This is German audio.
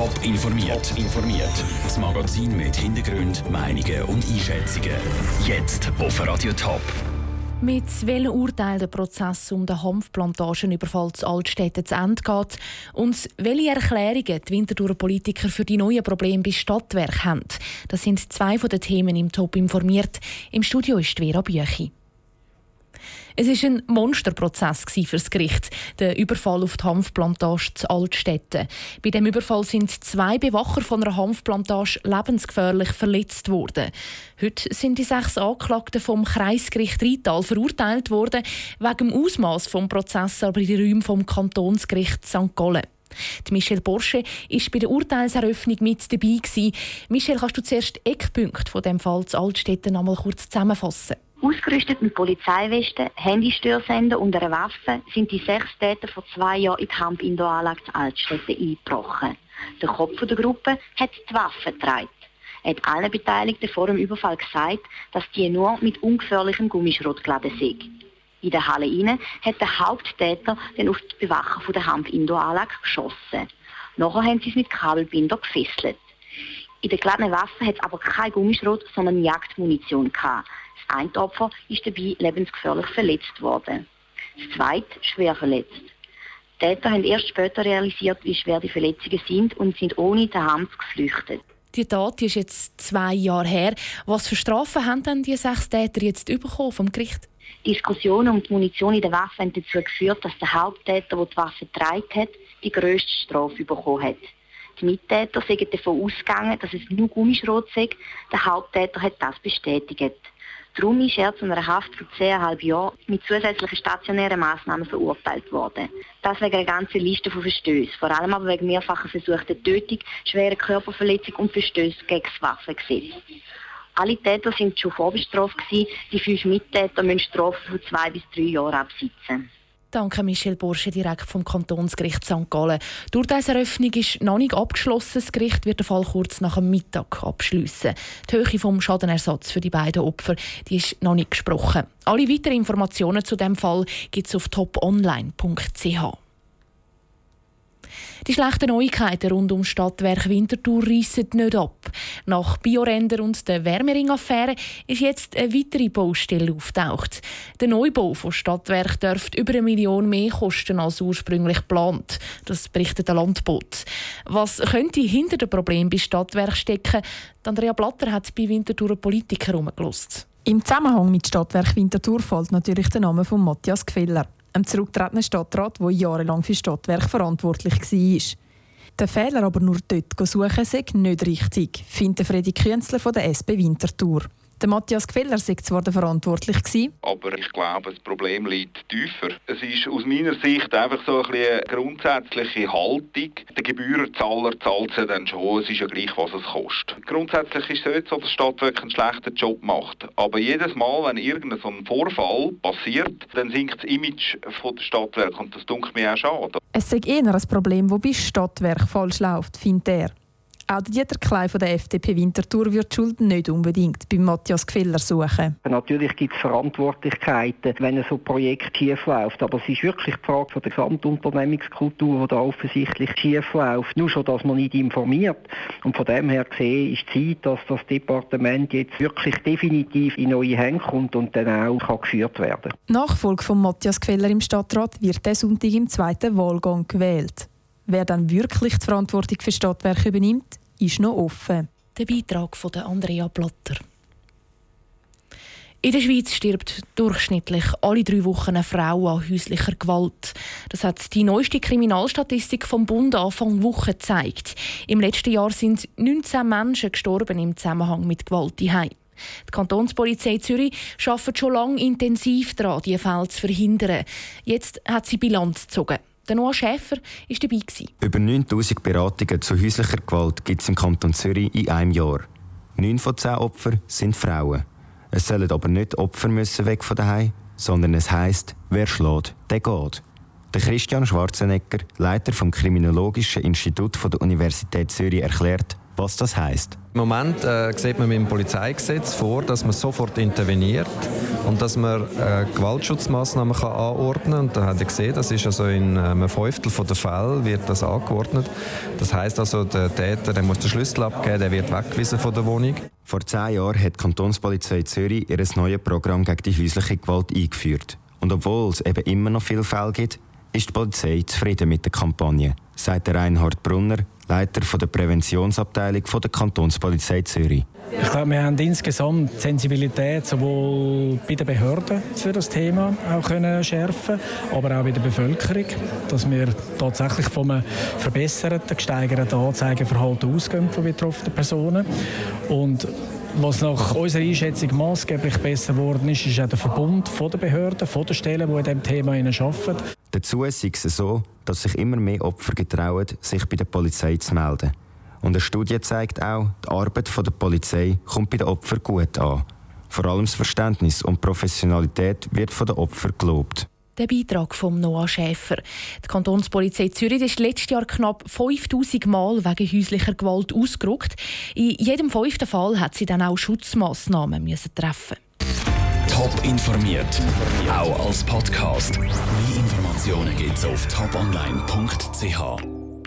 Top informiert. informiert. Das Magazin mit Hintergrund, Meinungen und Einschätzungen. Jetzt auf Radio Top. Mit welchem Urteil der Prozess um den Hanfplantagenüberfall zu Altstädten zu Ende geht und welche Erklärungen die Winterthurer Politiker für die neuen Probleme bei Stadtwerk haben, das sind zwei von den Themen im Top informiert. Im Studio ist Vera Büchi. Es war ein Monsterprozess für das Gericht, der Überfall auf die Hanfplantage zu Altstädten. Bei dem Überfall sind zwei Bewacher von einer Hanfplantage lebensgefährlich verletzt worden. Heute sind die sechs Anklagten vom Kreisgericht Rital verurteilt worden, wegen dem Ausmaß des Prozesses aber in den Räumen vom Kantonsgericht St. Gallen. Die Michelle Borsche war bei der Urteilseröffnung mit dabei. Michelle, kannst du zuerst Eckpunkte von dem Fall zu Altstädten einmal kurz zusammenfassen? Ausgerüstet mit Polizeiwesten, Handystörsender und einer Waffe sind die sechs Täter vor zwei Jahren in die Hamp-Indoor-Anlage zu Altstädte eingebrochen. Der Kopf der Gruppe hat die Waffe getragen. Er hat allen Beteiligten vor dem Überfall gesagt, dass die nur mit ungefährlichem Gummischrot geladen sind. In der Halle inne hat der Haupttäter dann auf die Bewacher von der Hamp-Indoor-Anlage geschossen. Nachher haben sie es mit Kabelbinder gefesselt. In der geladenen Waffe hat es aber kein Gummischrot, sondern Jagdmunition gehabt. Ein Opfer ist dabei lebensgefährlich verletzt worden. Das zweite schwer verletzt. Die Täter haben erst später realisiert, wie schwer die Verletzungen sind und sind ohne den Hand geflüchtet. Die Tat ist jetzt zwei Jahre her. Was für Strafen haben denn die sechs Täter jetzt bekommen vom Gericht? Diskussionen um die Munition in der Waffe haben dazu geführt, dass der Haupttäter, der die Waffe getragen hat, die grösste Strafe bekommen hat. Die Mittäter sind davon ausgegangen, dass es nur Gummischrot sei. Der Haupttäter hat das bestätigt. Darum ist er zu einer Haft von 10,5 Jahren mit zusätzlichen stationären Massnahmen verurteilt worden. Das wegen einer ganzen Liste von Verstößen, vor allem aber wegen mehrfacher versuchter Tötung, schwerer Körperverletzung und Verstößen gegen das Waffengesetz. Alle Täter sind schon vorbestraft. Die fünf Mittäter müssen Strafen von zwei bis drei Jahren absitzen. Danke Michel Bursche, direkt vom Kantonsgericht St. Gallen. Die Urteilseröffnung ist noch nicht abgeschlossen. Das Gericht wird den Fall kurz nach dem Mittag abschließen. Die Höhe vom Schadenersatz für die beiden Opfer die ist noch nicht gesprochen. Alle weiteren Informationen zu dem Fall gibt es auf toponline.ch. Die schlechten Neuigkeiten rund um Stadtwerk Winterthur reissen nicht ab. Nach Bioränder und der Wärmering-Affäre ist jetzt eine weitere Baustelle auftaucht. Der Neubau von Stadtwerk dürfte über eine Million mehr kosten als ursprünglich geplant. Das berichtet der Landbot. Was könnte hinter dem Problem bei Stadtwerk stecken? Andrea Blatter hat bei Winterthur Politiker herumgelost. Im Zusammenhang mit Stadtwerk Winterthur fällt natürlich der Name von Matthias Gfeller einem zurückgetretenen Stadtrat, der jahrelang für Stadtwerk verantwortlich war. Den Fehler aber nur dort suchen, sei nicht richtig, findet Freddy Künzler von der SP Winterthur. Der Matthias Gfeller sei zwar der verantwortlich gewesen, aber ich glaube, das Problem liegt tiefer. Es ist aus meiner Sicht einfach so ein eine grundsätzliche Haltung. Der Gebührenzahler zahlt sie dann schon, es ist ja gleich, was es kostet. Grundsätzlich ist es nicht so, dass die Stadt wirklich einen schlechten Job macht. Aber jedes Mal, wenn irgendein so ein Vorfall passiert, dann sinkt das Image von der Stadtwerk und das dunkelt mir auch schade. Es sei eher ein Problem, das bei Stadtwerk falsch läuft, findet er. Auch Dieter Klein von der FDP Winterthur wird die Schuld nicht unbedingt bei Matthias Gfeller suchen. Natürlich gibt es Verantwortlichkeiten, wenn ein so Projekt schief läuft. Aber es ist wirklich die Frage von der Gesamtunternehmenskultur, die da offensichtlich schief läuft. Nur schon, dass man nicht informiert. Und von dem her gesehen ist die Zeit, dass das Departement jetzt wirklich definitiv in neue Hände kommt und dann auch kann geführt werden Nachfolge von Matthias Gfeller im Stadtrat wird der Sonntag im zweiten Wahlgang gewählt. Wer dann wirklich die Verantwortung für Stadtwerke übernimmt, ist noch offen. Der Beitrag von Andrea Blatter. In der Schweiz stirbt durchschnittlich alle drei Wochen eine Frau an häuslicher Gewalt. Das hat die neueste Kriminalstatistik vom Bund Anfang Woche gezeigt. Im letzten Jahr sind 19 Menschen gestorben im Zusammenhang mit Gewalt daheim. Die Kantonspolizei Zürich arbeitet schon lange intensiv daran, diese Fälle zu verhindern. Jetzt hat sie Bilanz gezogen. Der Noah Schäfer war dabei. Über 9000 Beratungen zu häuslicher Gewalt gibt es im Kanton Zürich in einem Jahr. Neun von zehn Opfern sind Frauen. Es sollen aber nicht Opfer müssen weg von daheim, sondern es heisst, wer schlägt, der geht. Der Christian Schwarzenegger, Leiter vom Kriminologischen Institut der Universität Zürich, erklärt, was das heisst. Im Moment äh, sieht man mit dem Polizeigesetz vor, dass man sofort interveniert und dass man äh, Gewaltschutzmaßnahmen kann anordnen kann. Und da hat er gesehen, das ist also in äh, einem Fünftel der Fälle wird das angeordnet. Das heißt also, der Täter der muss den Schlüssel abgeben, der wird weggewiesen von der Wohnung. Vor zehn Jahren hat die Kantonspolizei Zürich ihr neues Programm gegen die häusliche Gewalt eingeführt. Und obwohl es eben immer noch viele Fälle gibt, ist die Polizei zufrieden mit der Kampagne, sagt Reinhard Brunner, Leiter der Präventionsabteilung der Kantonspolizei Zürich. Ich glaube, wir haben insgesamt die Sensibilität sowohl bei den Behörden für das Thema auch können schärfen, aber auch bei der Bevölkerung, dass wir tatsächlich von einem verbesserten, gesteigerten Anzeigeverhalten ausgehen von betroffenen Personen. Und was nach unserer Einschätzung maßgeblich besser geworden ist, ist auch der Verbund den Behörden, den Stellen, die in diesem Thema arbeiten. Dazu ist es so, dass sich immer mehr Opfer getrauen, sich bei der Polizei zu melden. Und eine Studie zeigt auch, die Arbeit der Polizei kommt bei den Opfern gut an. Vor allem das Verständnis und Professionalität wird von den Opfern gelobt. Der Beitrag von Noah Schäfer. Die Kantonspolizei Zürich ist letztes Jahr knapp 5000 Mal wegen häuslicher Gewalt ausgerückt. In jedem fünften Fall hat sie dann auch Schutzmaßnahmen müssen treffen. Top informiert, auch als Podcast. Informationen gibt's auf toponline.ch.